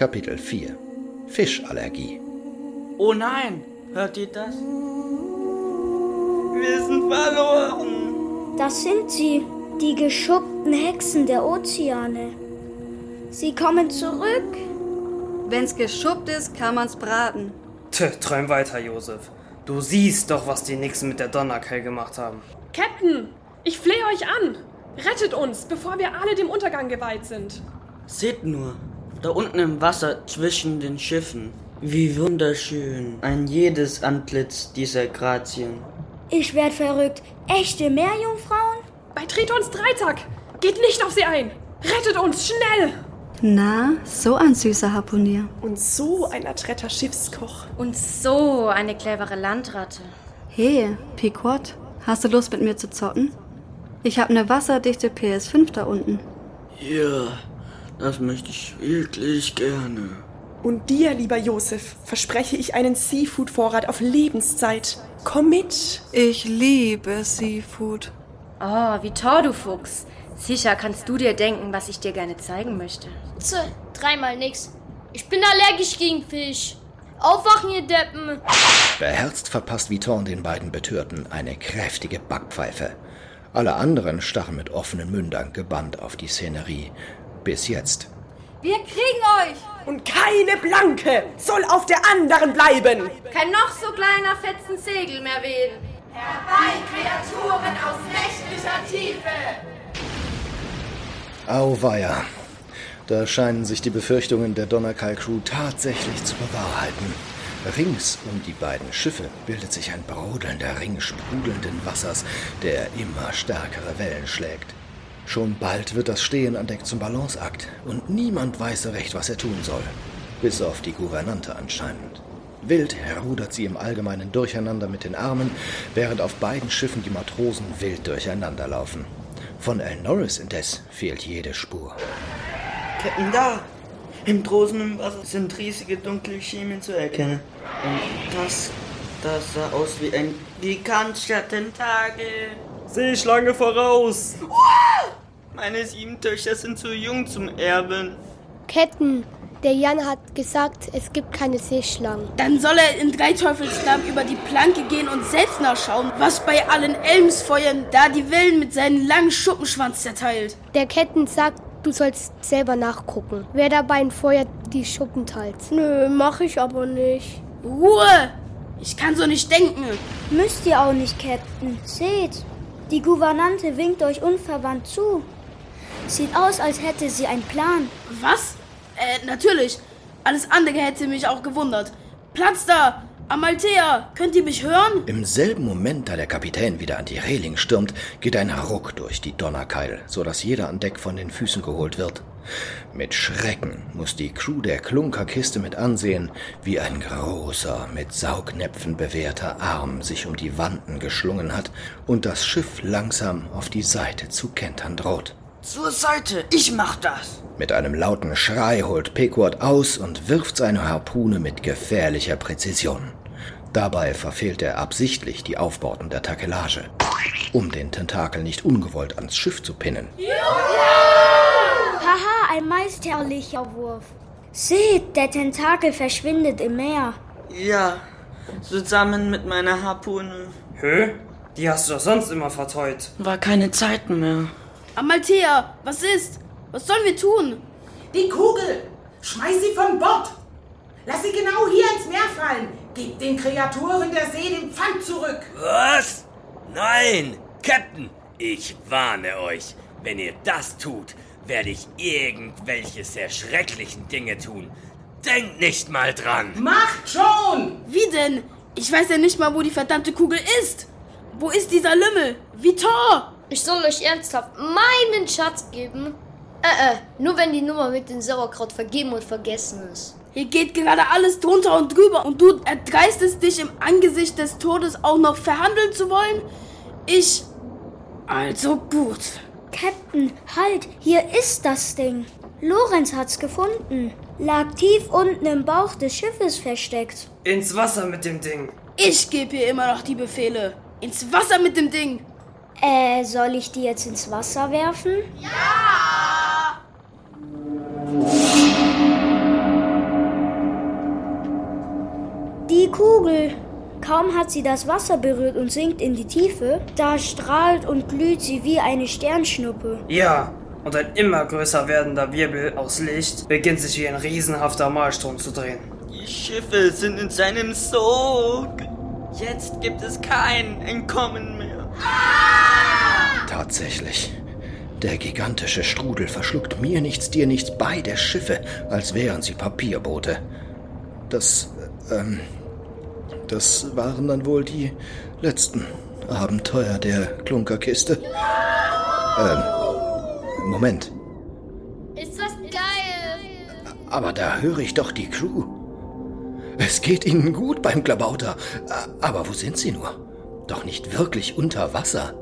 Kapitel 4 Fischallergie Oh nein, hört ihr das? Wir sind verloren. Das sind sie, die geschuppten Hexen der Ozeane. Sie kommen zurück. Wenn's geschuppt ist, kann man's braten. Tö, träum weiter, Josef. Du siehst doch, was die Nixen mit der Donnerkeil gemacht haben. Captain, ich flehe euch an. Rettet uns, bevor wir alle dem Untergang geweiht sind. Seht nur, da unten im Wasser zwischen den Schiffen. Wie wunderschön ein jedes Antlitz dieser Grazien. Ich werd verrückt. Echte Meerjungfrauen? Bei Tritons Dreitag. Geht nicht auf sie ein. Rettet uns, schnell! Na, so ein süßer Harpunier. Und so ein adretter Schiffskoch. Und so eine clevere Landratte. Hey, Pequot, hast du Lust mit mir zu zocken? Ich hab ne wasserdichte PS5 da unten. Ja, das möchte ich wirklich gerne. Und dir, lieber Josef, verspreche ich einen Seafood-Vorrat auf Lebenszeit. Komm mit. Ich liebe Seafood. Oh, wie toll, du Fuchs. Sicher kannst du dir denken, was ich dir gerne zeigen möchte. Zäh, dreimal nix. Ich bin allergisch gegen Fisch. Aufwachen, ihr Deppen! Beherzt verpasst Viton den beiden Betörten eine kräftige Backpfeife. Alle anderen starren mit offenen Mündern gebannt auf die Szenerie. Bis jetzt. Wir kriegen euch! Und keine Blanke soll auf der anderen bleiben. Kein noch so kleiner Fetzen Segel mehr wehen. Herbei, Kreaturen aus nächtlicher Tiefe! Auweia. Da scheinen sich die Befürchtungen der Donnerkeil-Crew tatsächlich zu bewahrheiten. Rings um die beiden Schiffe bildet sich ein brodelnder Ring sprudelnden Wassers, der immer stärkere Wellen schlägt. Schon bald wird das Stehen an Deck zum Balanceakt und niemand weiß so recht, was er tun soll. Bis auf die Gouvernante anscheinend. Wild rudert sie im allgemeinen Durcheinander mit den Armen, während auf beiden Schiffen die Matrosen wild durcheinanderlaufen. Von El Norris indes fehlt jede Spur. Captain, da! Im tosenden Wasser sind riesige dunkle Schemen zu erkennen. Und das, das sah aus wie ein gigantischer Tentakel. Seeschlange voraus! Meine sieben Töchter sind zu jung zum Erben. Ketten, der Jan hat gesagt, es gibt keine Seeschlangen. Dann soll er in Dreiteufelsnamen über die Planke gehen und selbst nachschauen, was bei allen Elmsfeuern da die Wellen mit seinem langen Schuppenschwanz zerteilt. Der Ketten sagt, du sollst selber nachgucken, wer da beim Feuer die Schuppen teilt. Nö, mach ich aber nicht. Ruhe! Ich kann so nicht denken. Müsst ihr auch nicht, Captain. Seht, die Gouvernante winkt euch unverwandt zu. Sieht aus, als hätte sie einen Plan. Was? Äh, natürlich. Alles andere hätte mich auch gewundert. Platz da! Amalthea, könnt ihr mich hören? Im selben Moment, da der Kapitän wieder an die Reling stürmt, geht ein Ruck durch die Donnerkeil, so dass jeder an Deck von den Füßen geholt wird. Mit Schrecken muss die Crew der Klunkerkiste mit ansehen, wie ein großer, mit Saugnäpfen bewehrter Arm sich um die Wanden geschlungen hat und das Schiff langsam auf die Seite zu kentern droht. Zur Seite, ich mach das! Mit einem lauten Schrei holt Pequod aus und wirft seine Harpune mit gefährlicher Präzision. Dabei verfehlt er absichtlich die Aufbauten der Takelage, um den Tentakel nicht ungewollt ans Schiff zu pinnen. Haha, ein meisterlicher Wurf. Seht, der Tentakel verschwindet im Meer. Ja, zusammen mit meiner Harpune. Hö? Die hast du doch sonst immer verteut. War keine Zeit mehr. Amalthea, was ist? Was sollen wir tun? Die Kugel! Schmeiß sie von Bord! Lass sie genau hier ins Meer fallen! Gib den Kreaturen der See den Pfand zurück! Was? Nein! Captain, ich warne euch. Wenn ihr das tut, werde ich irgendwelche sehr schrecklichen Dinge tun. Denkt nicht mal dran! Macht schon! Wie denn? Ich weiß ja nicht mal, wo die verdammte Kugel ist. Wo ist dieser Lümmel? Vitor! Ich soll euch ernsthaft meinen Schatz geben? Äh, äh, nur wenn die Nummer mit dem Sauerkraut vergeben und vergessen ist. Hier geht gerade alles drunter und drüber und du erdreistest dich im Angesicht des Todes auch noch verhandeln zu wollen? Ich. Also gut. Captain, halt, hier ist das Ding. Lorenz hat's gefunden. Lag tief unten im Bauch des Schiffes versteckt. Ins Wasser mit dem Ding. Ich gebe hier immer noch die Befehle. Ins Wasser mit dem Ding. Äh, soll ich die jetzt ins Wasser werfen? Ja! die Kugel. Kaum hat sie das Wasser berührt und sinkt in die Tiefe, da strahlt und glüht sie wie eine Sternschnuppe. Ja, und ein immer größer werdender Wirbel aus Licht beginnt sich wie ein riesenhafter Malstrom zu drehen. Die Schiffe sind in seinem Sog. Jetzt gibt es kein Entkommen mehr. Tatsächlich. Der gigantische Strudel verschluckt mir nichts, dir nichts beide Schiffe, als wären sie Papierboote. Das, ähm, das waren dann wohl die letzten Abenteuer der Klunkerkiste. Ähm, Moment. Ist das geil? Aber da höre ich doch die Crew. Es geht ihnen gut beim Klabauter. Aber wo sind sie nur? Doch nicht wirklich unter Wasser.